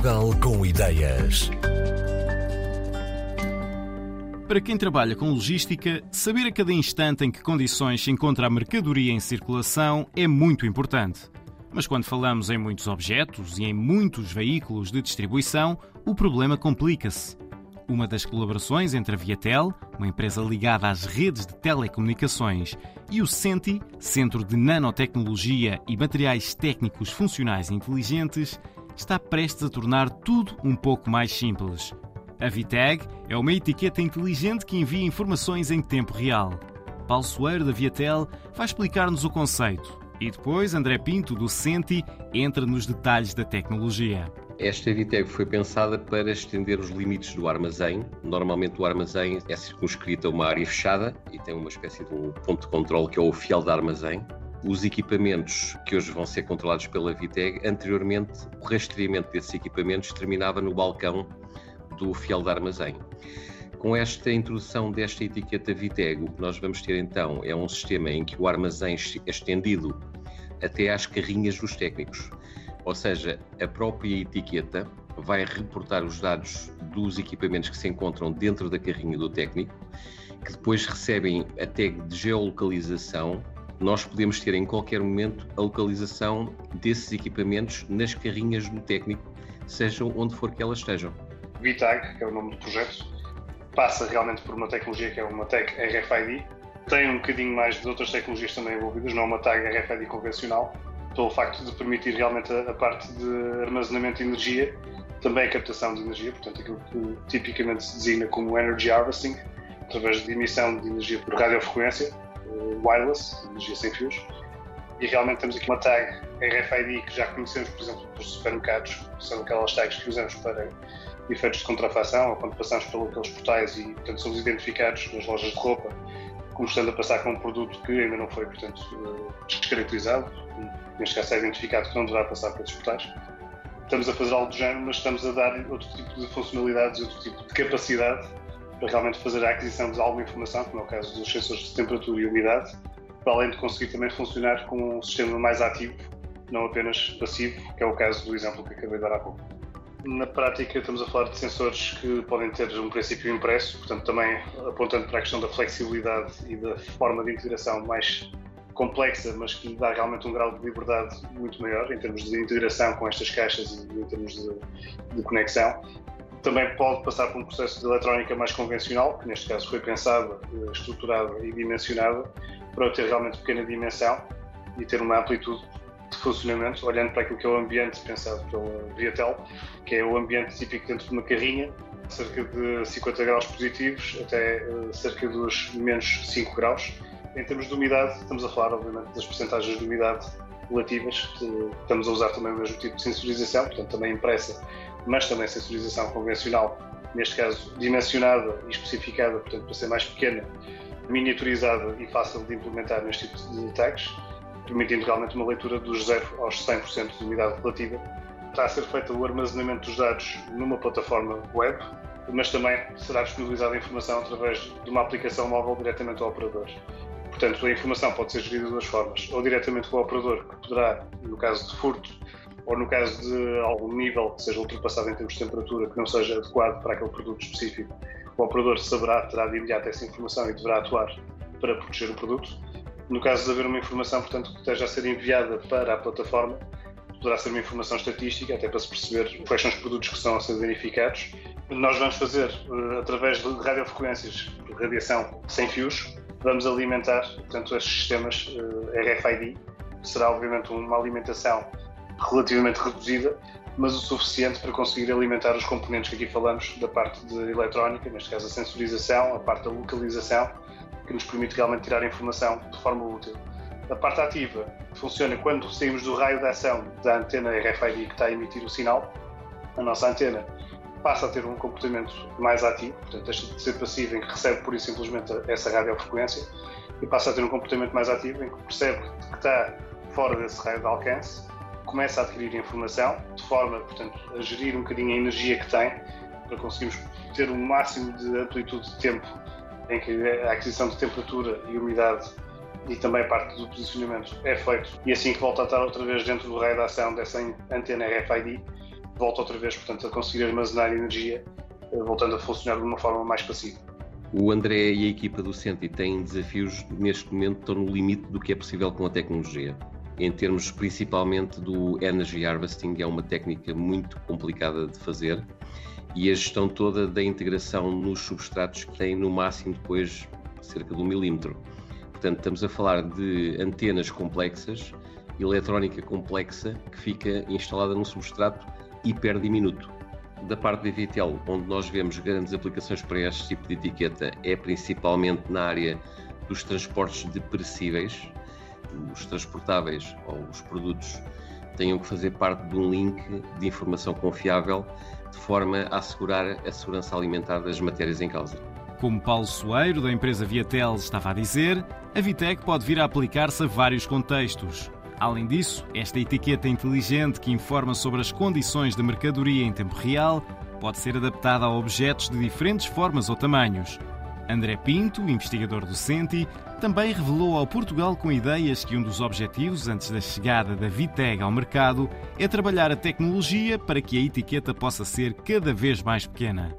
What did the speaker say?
Portugal com ideias. Para quem trabalha com logística, saber a cada instante em que condições se encontra a mercadoria em circulação é muito importante. Mas quando falamos em muitos objetos e em muitos veículos de distribuição, o problema complica-se. Uma das colaborações entre a Viatel, uma empresa ligada às redes de telecomunicações, e o CENTI, Centro de Nanotecnologia e Materiais Técnicos Funcionais Inteligentes, está prestes a tornar tudo um pouco mais simples. A VTAG é uma etiqueta inteligente que envia informações em tempo real. Paulo Soeiro da Viatel vai explicar-nos o conceito e depois André Pinto do Senti entra nos detalhes da tecnologia. Esta VTAG foi pensada para estender os limites do armazém. Normalmente o armazém é circunscrito a uma área fechada e tem uma espécie de um ponto de controle que é o fiel de armazém. Os equipamentos que hoje vão ser controlados pela VTEG, anteriormente o rastreamento desses equipamentos terminava no balcão do fiel de armazém. Com esta introdução desta etiqueta VTEG, o que nós vamos ter então é um sistema em que o armazém é estendido até às carrinhas dos técnicos. Ou seja, a própria etiqueta vai reportar os dados dos equipamentos que se encontram dentro da carrinha do técnico, que depois recebem a tag de geolocalização nós podemos ter em qualquer momento a localização desses equipamentos nas carrinhas do técnico, sejam onde for que elas estejam. VTAG, que é o nome do projeto, passa realmente por uma tecnologia que é uma tag RFID. Tem um bocadinho mais de outras tecnologias também envolvidas, não é uma tag RFID convencional, pelo facto de permitir realmente a, parte de armazenamento de energia, também a captação de energia, portanto aquilo que tipicamente se designa como Energy Harvesting, através de emissão de energia por radiofrequência wireless, energia sem fios, e realmente temos aqui uma tag RFID que já conhecemos, por exemplo, dos supermercados, são aquelas tags que usamos para efeitos de contrafação ou quando passamos pelos portais e, portanto, somos identificados nas lojas de roupa como estando a passar com um produto que ainda não foi, portanto, eh, descaracterizado, neste caso é identificado que não deverá passar pelos portais. Estamos a fazer algo do género, mas estamos a dar outro tipo de funcionalidades, outro tipo de capacidade para realmente fazer a aquisição de alguma informação, como é o caso dos sensores de temperatura e umidade, para além de conseguir também funcionar com um sistema mais ativo, não apenas passivo, que é o caso do exemplo que acabei de dar há pouco. Na prática, estamos a falar de sensores que podem ter um princípio impresso, portanto, também apontando para a questão da flexibilidade e da forma de integração mais complexa, mas que dá realmente um grau de liberdade muito maior em termos de integração com estas caixas e em termos de, de conexão. Também pode passar por um processo de eletrónica mais convencional, que neste caso foi pensado, eh, estruturado e dimensionado para ter realmente pequena dimensão e ter uma amplitude de funcionamento, olhando para aquilo que é o ambiente pensado pela Viatel, que é o ambiente típico dentro de uma carrinha, cerca de 50 graus positivos até eh, cerca dos menos 5 graus. Em termos de umidade, estamos a falar, obviamente, das percentagens de umidade relativas, estamos a usar também o mesmo tipo de sensorização, portanto, também impressa mas também sensorização convencional, neste caso dimensionada e especificada, portanto, para ser mais pequena, miniaturizada e fácil de implementar neste tipo de tags, permitindo realmente uma leitura dos 0 aos 100% de unidade relativa. Está a ser feito o armazenamento dos dados numa plataforma web, mas também será disponibilizada a informação através de uma aplicação móvel diretamente ao operador. Portanto, a informação pode ser gerida de duas formas, ou diretamente com o operador, que poderá, no caso de furto, ou no caso de algum nível que seja ultrapassado em termos de temperatura que não seja adequado para aquele produto específico, o operador saberá, terá de imediato essa informação e deverá atuar para proteger o produto. No caso de haver uma informação, portanto, que esteja a ser enviada para a plataforma, poderá ser uma informação estatística, até para se perceber quais são os produtos que estão a ser verificados. Nós vamos fazer, eh, através de radiofrequências de radiação sem fios, vamos alimentar, portanto, estes sistemas eh, RFID. Será, obviamente, uma alimentação relativamente reduzida, mas o suficiente para conseguir alimentar os componentes que aqui falamos da parte de eletrónica, neste caso a sensorização, a parte da localização, que nos permite realmente tirar informação de forma útil. A parte ativa funciona quando saímos do raio de ação da antena RFID que está a emitir o sinal. A nossa antena passa a ter um comportamento mais ativo, portanto, deixa de ser passivo em que recebe pura e simplesmente essa radiofrequência e passa a ter um comportamento mais ativo em que percebe que está fora desse raio de alcance começa a adquirir informação, de forma, portanto, a gerir um bocadinho a energia que tem, para conseguirmos ter o um máximo de amplitude de tempo em que a aquisição de temperatura e umidade e também parte do posicionamento é feito e assim que volta a estar outra vez dentro do raio de ação dessa antena RFID, volta outra vez, portanto, a conseguir armazenar energia, eh, voltando a funcionar de uma forma mais passiva. O André e a equipa do Senti têm desafios neste momento estão no limite do que é possível com a tecnologia. Em termos principalmente do energy harvesting, é uma técnica muito complicada de fazer e a gestão toda da integração nos substratos que tem no máximo depois cerca de um milímetro. Portanto, estamos a falar de antenas complexas, eletrónica complexa que fica instalada num substrato hiper diminuto. Da parte da Vitel, onde nós vemos grandes aplicações para este tipo de etiqueta, é principalmente na área dos transportes de. Os transportáveis ou os produtos tenham que fazer parte de um link de informação confiável de forma a assegurar a segurança alimentar das matérias em causa. Como Paulo Soeiro, da empresa Viatel, estava a dizer, a Vitec pode vir a aplicar-se a vários contextos. Além disso, esta etiqueta inteligente que informa sobre as condições da mercadoria em tempo real pode ser adaptada a objetos de diferentes formas ou tamanhos. André Pinto, investigador do Senti, também revelou ao Portugal com ideias que um dos objetivos antes da chegada da Viteg ao mercado é trabalhar a tecnologia para que a etiqueta possa ser cada vez mais pequena.